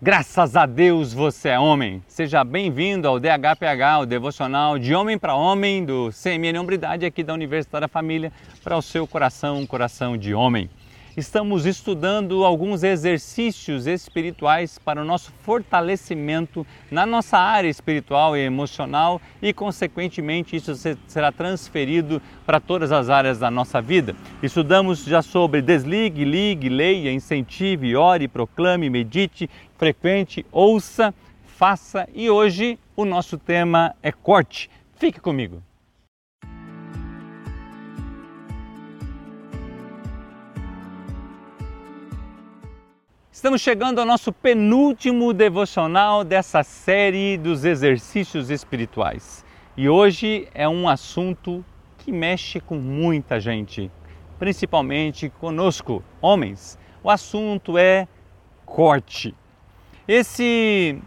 Graças a Deus você é homem. Seja bem-vindo ao DHPH, o devocional de homem para homem do CMN Hombridade aqui da Universidade da Família, para o seu coração, coração de homem estamos estudando alguns exercícios espirituais para o nosso fortalecimento na nossa área espiritual e emocional e, consequentemente, isso será transferido para todas as áreas da nossa vida. Estudamos já sobre desligue, ligue, leia, incentive, ore, proclame, medite, frequente, ouça, faça e hoje o nosso tema é corte. Fique comigo. Estamos chegando ao nosso penúltimo devocional dessa série dos exercícios espirituais. E hoje é um assunto que mexe com muita gente, principalmente conosco, homens. O assunto é corte. Esse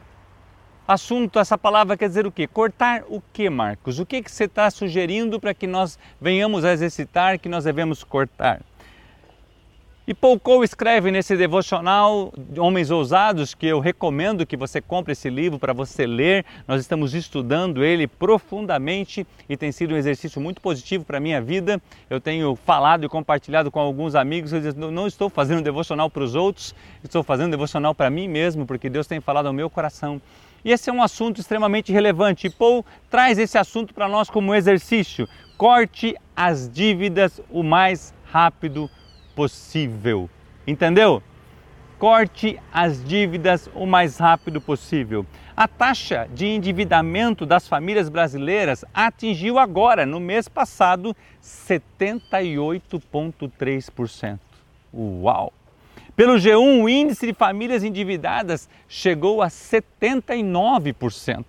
assunto, essa palavra quer dizer o quê? Cortar o que, Marcos? O que, que você está sugerindo para que nós venhamos a exercitar que nós devemos cortar? E Paul Cole escreve nesse devocional Homens Ousados, que eu recomendo que você compre esse livro para você ler. Nós estamos estudando ele profundamente e tem sido um exercício muito positivo para a minha vida. Eu tenho falado e compartilhado com alguns amigos, eu digo, não estou fazendo devocional para os outros, estou fazendo devocional para mim mesmo, porque Deus tem falado ao meu coração. E esse é um assunto extremamente relevante. E Paul traz esse assunto para nós como exercício. Corte as dívidas o mais rápido possível possível. Entendeu? Corte as dívidas o mais rápido possível. A taxa de endividamento das famílias brasileiras atingiu agora, no mês passado, 78,3%. Uau! Pelo G1, o índice de famílias endividadas chegou a 79%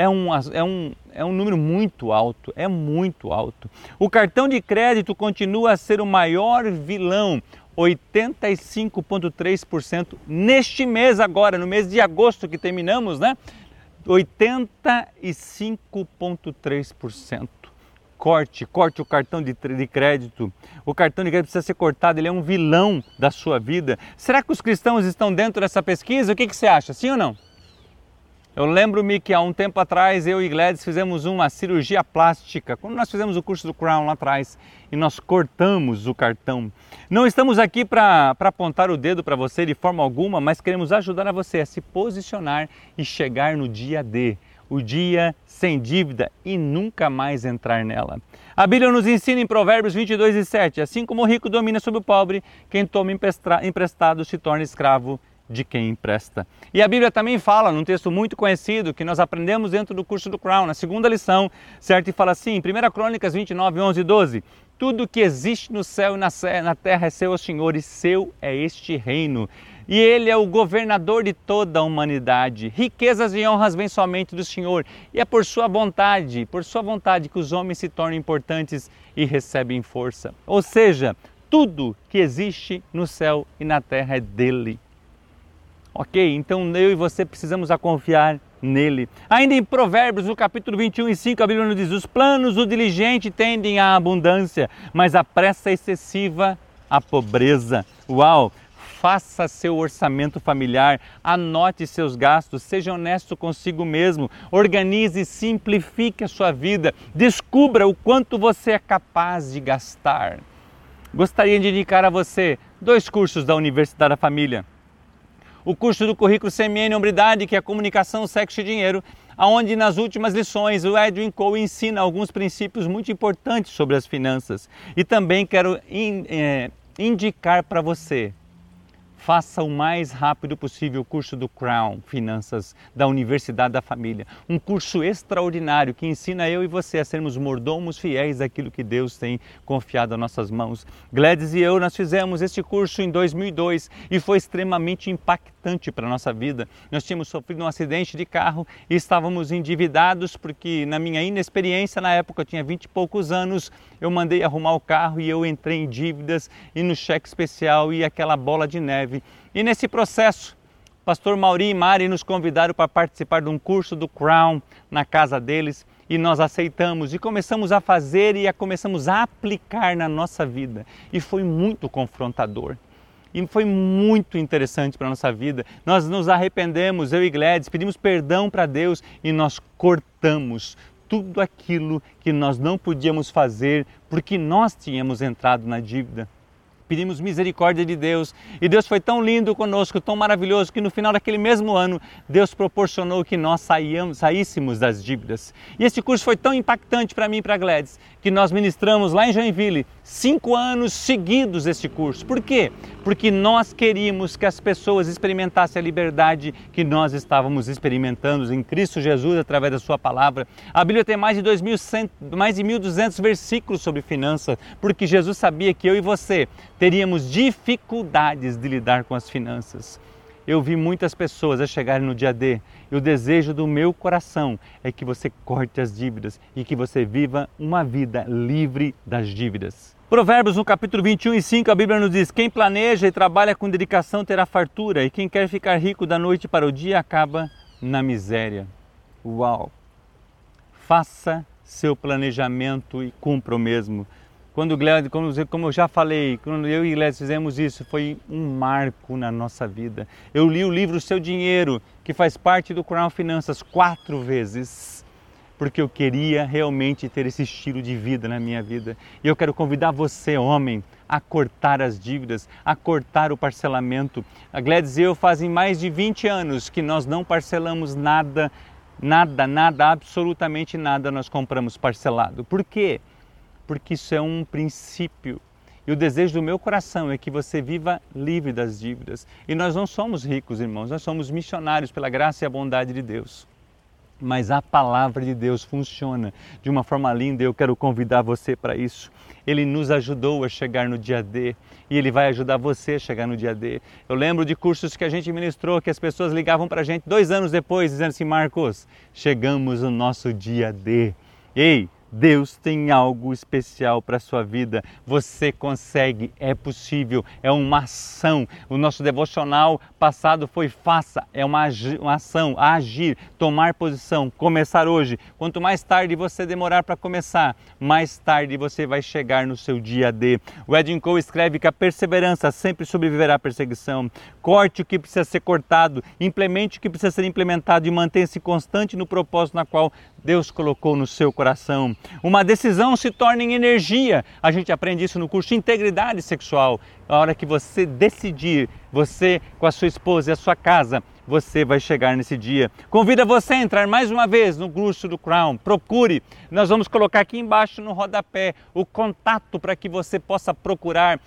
é um, é, um, é um número muito alto, é muito alto. O cartão de crédito continua a ser o maior vilão, 85,3% neste mês agora, no mês de agosto que terminamos, né? 85,3%. Corte, corte o cartão de, de crédito. O cartão de crédito precisa ser cortado, ele é um vilão da sua vida. Será que os cristãos estão dentro dessa pesquisa? O que, que você acha, sim ou não? Eu lembro-me que há um tempo atrás eu e Gladys fizemos uma cirurgia plástica, quando nós fizemos o curso do Crown lá atrás e nós cortamos o cartão. Não estamos aqui para apontar o dedo para você de forma alguma, mas queremos ajudar a você a se posicionar e chegar no dia D, o dia sem dívida e nunca mais entrar nela. A Bíblia nos ensina em Provérbios 22 e 7, assim como o rico domina sobre o pobre, quem toma emprestado se torna escravo de quem empresta. E a Bíblia também fala, num texto muito conhecido, que nós aprendemos dentro do curso do Crown, na segunda lição, certo? E fala assim, 1 Crônicas 29, 11 e 12, tudo que existe no céu e na terra é seu, Senhor, e seu é este reino. E ele é o governador de toda a humanidade. Riquezas e honras vêm somente do Senhor. E é por sua vontade, por sua vontade que os homens se tornam importantes e recebem força. Ou seja, tudo que existe no céu e na terra é dele. Ok? Então eu e você precisamos a confiar nele. Ainda em Provérbios, no capítulo 21 e 5, a Bíblia nos diz: Os planos do diligente tendem à abundância, mas a pressa excessiva à pobreza. Uau! Faça seu orçamento familiar, anote seus gastos, seja honesto consigo mesmo, organize e simplifique a sua vida, descubra o quanto você é capaz de gastar. Gostaria de indicar a você dois cursos da Universidade da Família o curso do currículo CMN Hombridade, que é Comunicação, Sexo e Dinheiro, onde nas últimas lições o Edwin Cole ensina alguns princípios muito importantes sobre as finanças. E também quero in, é, indicar para você Faça o mais rápido possível o curso do Crown Finanças da Universidade da Família. Um curso extraordinário que ensina eu e você a sermos mordomos fiéis daquilo que Deus tem confiado às nossas mãos. Gladys e eu, nós fizemos este curso em 2002 e foi extremamente impactante para a nossa vida. Nós tínhamos sofrido um acidente de carro e estávamos endividados porque, na minha inexperiência, na época eu tinha 20 e poucos anos, eu mandei arrumar o carro e eu entrei em dívidas e no cheque especial e aquela bola de neve e nesse processo, pastor Mauri e Mari nos convidaram para participar de um curso do Crown na casa deles e nós aceitamos e começamos a fazer e a começamos a aplicar na nossa vida. E foi muito confrontador. e foi muito interessante para a nossa vida. Nós nos arrependemos, eu e Gladys, pedimos perdão para Deus e nós cortamos tudo aquilo que nós não podíamos fazer porque nós tínhamos entrado na dívida pedimos misericórdia de Deus. E Deus foi tão lindo conosco, tão maravilhoso, que no final daquele mesmo ano, Deus proporcionou que nós saíamos, saíssemos das dívidas. E esse curso foi tão impactante para mim e para Gladys, que nós ministramos lá em Joinville, cinco anos seguidos este curso. Por quê? Porque nós queríamos que as pessoas experimentassem a liberdade que nós estávamos experimentando em Cristo Jesus através da sua palavra. A Bíblia tem mais de 2.100, mais de 1.200 versículos sobre finanças, porque Jesus sabia que eu e você teríamos dificuldades de lidar com as finanças. Eu vi muitas pessoas a chegarem no dia D e o desejo do meu coração é que você corte as dívidas e que você viva uma vida livre das dívidas. Provérbios no capítulo 21 e 5 a Bíblia nos diz: Quem planeja e trabalha com dedicação terá fartura, e quem quer ficar rico da noite para o dia acaba na miséria. Uau! Faça seu planejamento e cumpra o mesmo. Quando como, eu já falei, quando eu e Gled fizemos isso, foi um marco na nossa vida. Eu li o livro Seu Dinheiro, que faz parte do Crown Finanças, quatro vezes, porque eu queria realmente ter esse estilo de vida na minha vida. E eu quero convidar você, homem, a cortar as dívidas, a cortar o parcelamento. A Gladys e eu fazem mais de 20 anos que nós não parcelamos nada, nada, nada, absolutamente nada nós compramos parcelado. Por quê? Porque isso é um princípio. E o desejo do meu coração é que você viva livre das dívidas. E nós não somos ricos, irmãos, nós somos missionários pela graça e a bondade de Deus. Mas a palavra de Deus funciona de uma forma linda e eu quero convidar você para isso. Ele nos ajudou a chegar no dia D e ele vai ajudar você a chegar no dia D. Eu lembro de cursos que a gente ministrou que as pessoas ligavam para a gente dois anos depois dizendo assim: Marcos, chegamos no nosso dia D. Ei, Deus tem algo especial para a sua vida. Você consegue, é possível, é uma ação. O nosso devocional passado foi faça, é uma, uma ação, agir, tomar posição, começar hoje. Quanto mais tarde você demorar para começar, mais tarde você vai chegar no seu dia D. O Edwin Cole escreve que a perseverança sempre sobreviverá à perseguição. Corte o que precisa ser cortado, implemente o que precisa ser implementado e mantenha-se constante no propósito na qual Deus colocou no seu coração. Uma decisão se torna em energia. A gente aprende isso no curso Integridade Sexual. A hora que você decidir, você com a sua esposa e a sua casa, você vai chegar nesse dia. Convida você a entrar mais uma vez no curso do Crown. Procure. Nós vamos colocar aqui embaixo no rodapé o contato para que você possa procurar.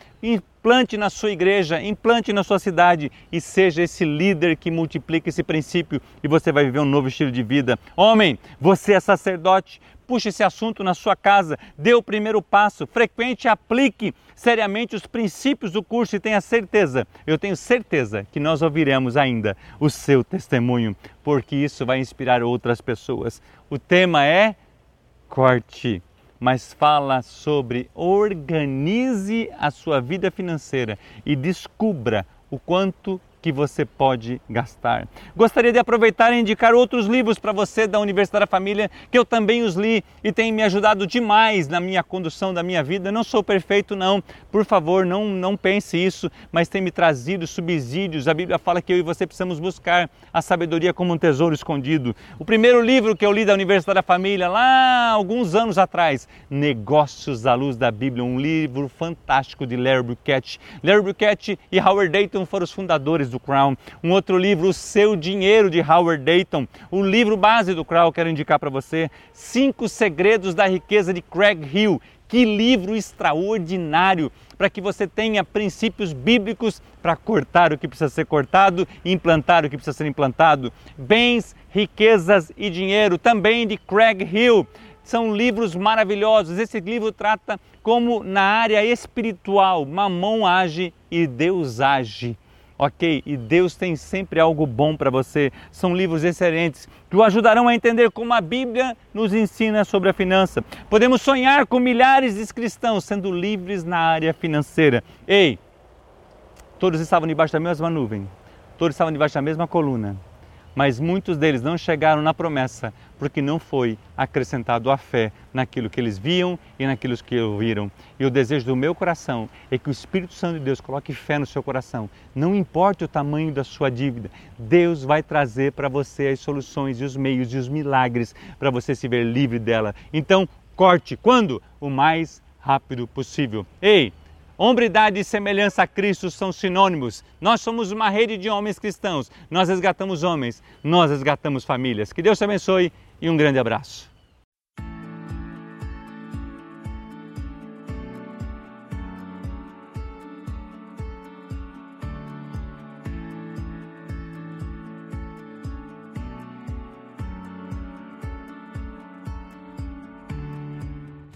Implante na sua igreja, implante na sua cidade e seja esse líder que multiplica esse princípio e você vai viver um novo estilo de vida. Homem, você é sacerdote, puxe esse assunto na sua casa, dê o primeiro passo, frequente e aplique seriamente os princípios do curso e tenha certeza, eu tenho certeza que nós ouviremos ainda o seu testemunho, porque isso vai inspirar outras pessoas. O tema é corte, mas fala sobre organize a sua vida financeira e descubra o quanto que você pode gastar. Gostaria de aproveitar e indicar outros livros para você da Universidade da Família, que eu também os li e tem me ajudado demais na minha condução da minha vida. Não sou perfeito, não. Por favor, não, não pense isso, mas tem me trazido subsídios. A Bíblia fala que eu e você precisamos buscar a sabedoria como um tesouro escondido. O primeiro livro que eu li da Universidade da Família, lá alguns anos atrás, Negócios à Luz da Bíblia, um livro fantástico de Larry Burkett. Larry Burkett e Howard Dayton foram os fundadores do Crown. Um outro livro, O Seu Dinheiro, de Howard Dayton. O livro base do Crown, quero indicar para você. Cinco Segredos da Riqueza, de Craig Hill. Que livro extraordinário para que você tenha princípios bíblicos para cortar o que precisa ser cortado e implantar o que precisa ser implantado. Bens, riquezas e dinheiro, também de Craig Hill. São livros maravilhosos. Esse livro trata como na área espiritual, Mamon age e Deus age ok? E Deus tem sempre algo bom para você. São livros excelentes que o ajudarão a entender como a Bíblia nos ensina sobre a finança. Podemos sonhar com milhares de cristãos sendo livres na área financeira. Ei, todos estavam debaixo da mesma nuvem, todos estavam debaixo da mesma coluna. Mas muitos deles não chegaram na promessa porque não foi acrescentado a fé naquilo que eles viam e naquilo que ouviram. E o desejo do meu coração é que o Espírito Santo de Deus coloque fé no seu coração. Não importa o tamanho da sua dívida, Deus vai trazer para você as soluções e os meios e os milagres para você se ver livre dela. Então, corte quando? O mais rápido possível. Ei, Hombridade e semelhança a Cristo são sinônimos. Nós somos uma rede de homens cristãos. Nós resgatamos homens, nós resgatamos famílias. Que Deus te abençoe e um grande abraço.